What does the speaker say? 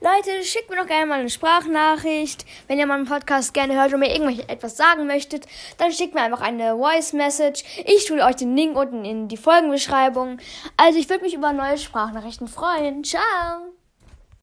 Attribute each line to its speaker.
Speaker 1: Leute, schickt mir doch gerne mal eine Sprachnachricht. Wenn ihr meinen Podcast gerne hört und mir irgendwelche etwas sagen möchtet, dann schickt mir einfach eine Voice Message. Ich tue euch den Link unten in die Folgenbeschreibung. Also ich würde mich über neue Sprachnachrichten freuen. Ciao!